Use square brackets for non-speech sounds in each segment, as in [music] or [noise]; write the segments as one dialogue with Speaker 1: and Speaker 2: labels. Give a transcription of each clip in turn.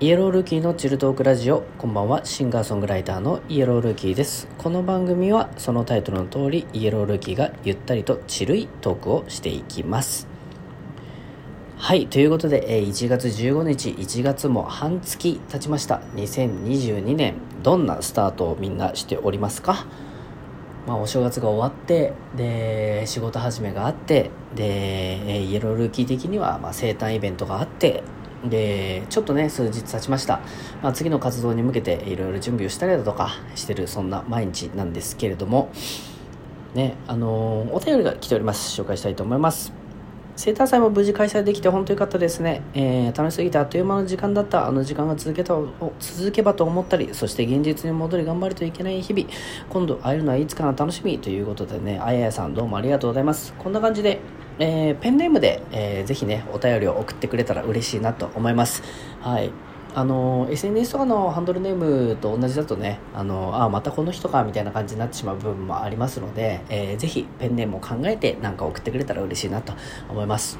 Speaker 1: イエロールーキーのチルトークラジオ。こんばんは。シンガーソングライターのイエロールーキーです。この番組はそのタイトルの通りイエロールーキーがゆったりとチルいトークをしていきます。はいということで1月15日1月も半月経ちました。2022年どんなスタートをみんなしておりますか？まあ、お正月が終わってで仕事始めがあってでイエロールーキー的にはま生誕イベントがあってでちょっとね数日経ちました、まあ、次の活動に向けていろいろ準備をしたりだとかしてるそんな毎日なんですけれども。ねあのー、お便りが来ております。紹介したいと思います。生誕祭も無事開催できて本当に良かったですね、えー、楽しすぎてあっという間の時間だった。あの時間が続けた続けばと思ったりそして現実に戻り頑張るといけない日々。今度会えるのはいつかの楽しみということでねあややさんどうもありがとうございます。こんな感じでえー、ペンネームで、えー、ぜひねお便りを送ってくれたら嬉しいなと思います。はい。あの SNS とかのハンドルネームと同じだとねあのあまたこの人かみたいな感じになってしまう部分もありますので、えー、ぜひペンネームを考えて何か送ってくれたら嬉しいなと思います。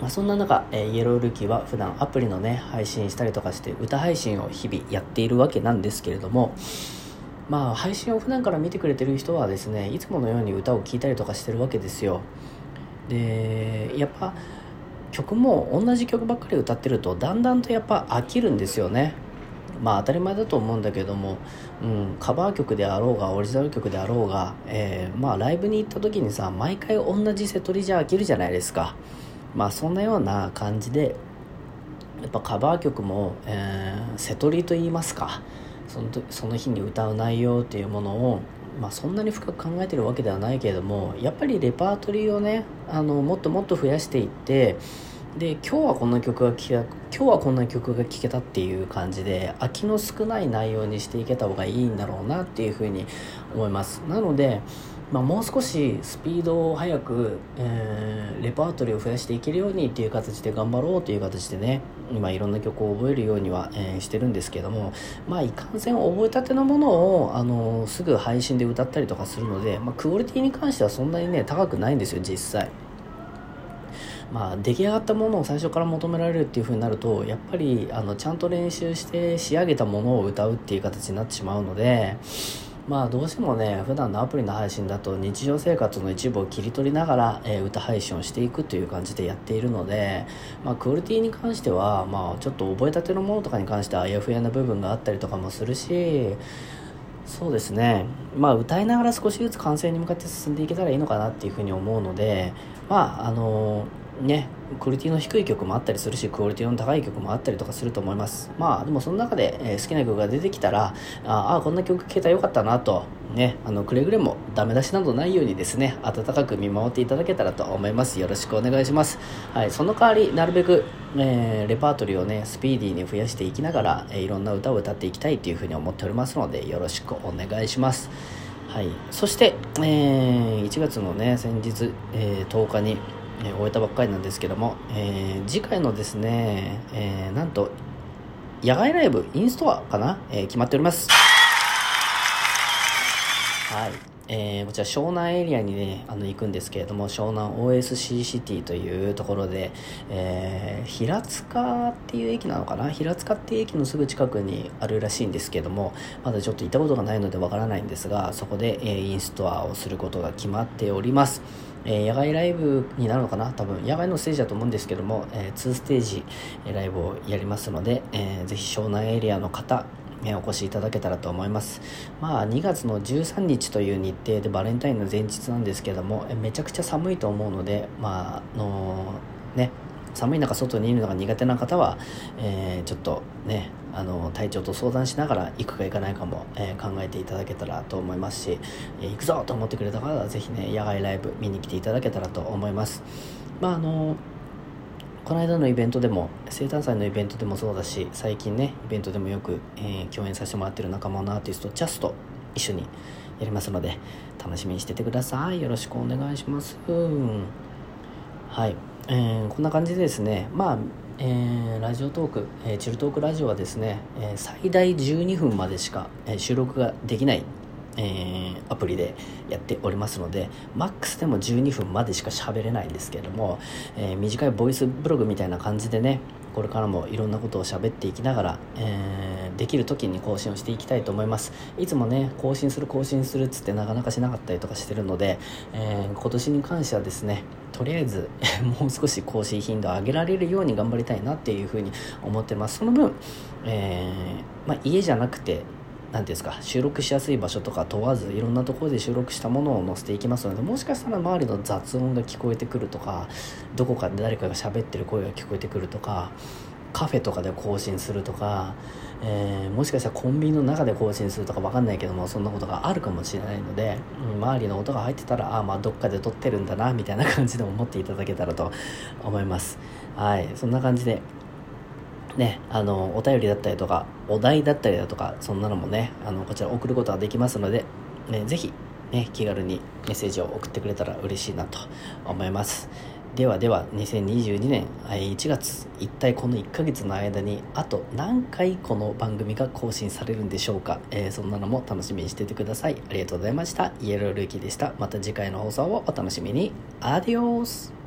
Speaker 1: まあ、そんな中、えー、イエロールーキーは普段アプリのね配信したりとかして歌配信を日々やっているわけなんですけれどもまあ配信を普段から見てくれてる人はですねいつものように歌を聴いたりとかしてるわけですよ。でやっぱ曲も同じ曲ばっかり歌ってるとだんだんとやっぱ飽きるんですよね。まあ当たり前だと思うんだけども、うん、カバー曲であろうがオリジナル曲であろうが、えー、まあライブに行った時にさ毎回同じセトリじゃ飽きるじゃないですか。まあそんなような感じでやっぱカバー曲も、えー、セトリと言いますかそのその日に歌う内容っていうものをまあ、そんなに深く考えてるわけではないけれどもやっぱりレパートリーをねあのもっともっと増やしていってで今日はこんな曲が聴けた今日はこんな曲が聴けたっていう感じで空きの少ない内容にしていけた方がいいんだろうなっていうふうに思います。なのでまあ、もう少しスピードを速く、えー、レパートリーを増やしていけるようにっていう形で頑張ろうという形でね今いろんな曲を覚えるようには、えー、してるんですけどもまあいかんせん覚えたてのものを、あのー、すぐ配信で歌ったりとかするので、まあ、クオリティに関してはそんなにね高くないんですよ実際。まあ、出来上がったものを最初から求められるっていう風になるとやっぱりあのちゃんと練習して仕上げたものを歌うっていう形になってしまうのでまあどうしてもね普段のアプリの配信だと日常生活の一部を切り取りながら、えー、歌配信をしていくという感じでやっているので、まあ、クオリティに関しては、まあ、ちょっと覚えたてのものとかに関してはあやふやな部分があったりとかもするしそうですね。まあ歌いながら少しずつ完成に向かって進んでいけたらいいのかなっていうふうに思うのでまああのーねクオリティの低い曲もあったりするしクオリティの高い曲もあったりとかすると思います。まあでもその中で、えー、好きな曲が出てきたらああこんな曲聴けたらよかったなとねあのくれぐれもダメ出しなどないようにですね温かく見守っていただけたらと思います。よろしくお願いします。はいその代わりなるべく、えー、レパートリーをねスピーディーに増やしていきながら、えー、いろんな歌を歌っていきたいというふうに思っておりますのでよろしくお願いします。はい、そして、えー、1月のね先日、え、10日にえー、終えたばっかりなんですけども、えー、次回のですね、えー、なんと野外ライブインストアかな、え決まっております。はい。えー、こちら湘南エリアにねあの行くんですけれども湘南 OSC シティというところで、えー、平塚っていう駅なのかな？平塚っていう駅のすぐ近くにあるらしいんですけどもまだちょっと行ったことがないのでわからないんですがそこで、えー、インストアをすることが決まっております。え、野外ライブになるのかな？多分野外のステージだと思うんですけども、え、2ステージ、えライブをやりますので、えー、ぜひ湘南エリアの方お越しいただけたらと思います。まあ2月の13日という日程でバレンタインの前日なんですけどもめちゃくちゃ寒いと思うのでまああのね寒い中外にいるのが苦手な方は、えー、ちょっとねあの体調と相談しながら行くか行かないかも、えー、考えていただけたらと思いますし、えー、行くぞと思ってくれた方はぜひね野外ライブ見に来ていただけたらと思います。まああのこの間のイベントでも生誕祭のイベントでもそうだし最近ねイベントでもよく、えー、共演させてもらってる仲間のアーティストジャスト一緒にやりますので楽しみにしててください。よろしくお願いします。はい。えー、こんな感じでですね、まあ、えー、ラジオトーク、えー、チルトークラジオはですね、えー、最大12分までしか、え収録ができない、えアプリでやっておりますので、マックスでも12分までしか喋れないんですけれども、え短いボイスブログみたいな感じでね、これからもいろんなことを喋っていきながら、えー、できる時に更新をしていきたいと思います。いつもね更新する更新するっつってなかなかしなかったりとかしてるので、え、今年に関してはですねとりあえず [laughs] もう少し更新頻度を上げられるように頑張りたいなっていうふうに思ってます。その分、え、まあ、家じゃなくて何ていうんですか収録しやすい場所とか問わずいろんなところで収録したものを載せていきますのでもしかしたら周りの雑音が聞こえてくるとかどこかで誰かが喋ってる声が聞こえてくるとかカフェとかで更新するとか、えー、もしかしたらコンビニの中で更新するとか分かんないけどもそんなことがあるかもしれないので、うん、周りの音が入ってたらああまあどっかで撮ってるんだなみたいな感じで思っていただけたらと思います。はいそんな感じでね、あのお便りだったりとかお題だったりだとかそんなのもねあのこちら送ることができますので、ね、ぜひ、ね、気軽にメッセージを送ってくれたら嬉しいなと思います。ではでは2022年1月一体この1ヶ月の間にあと何回この番組が更新されるんでしょうか、えー、そんなのも楽しみにしててください。ありがとうございました。イエロールーキーでした。また次回の放送をお楽しみに。アディオース。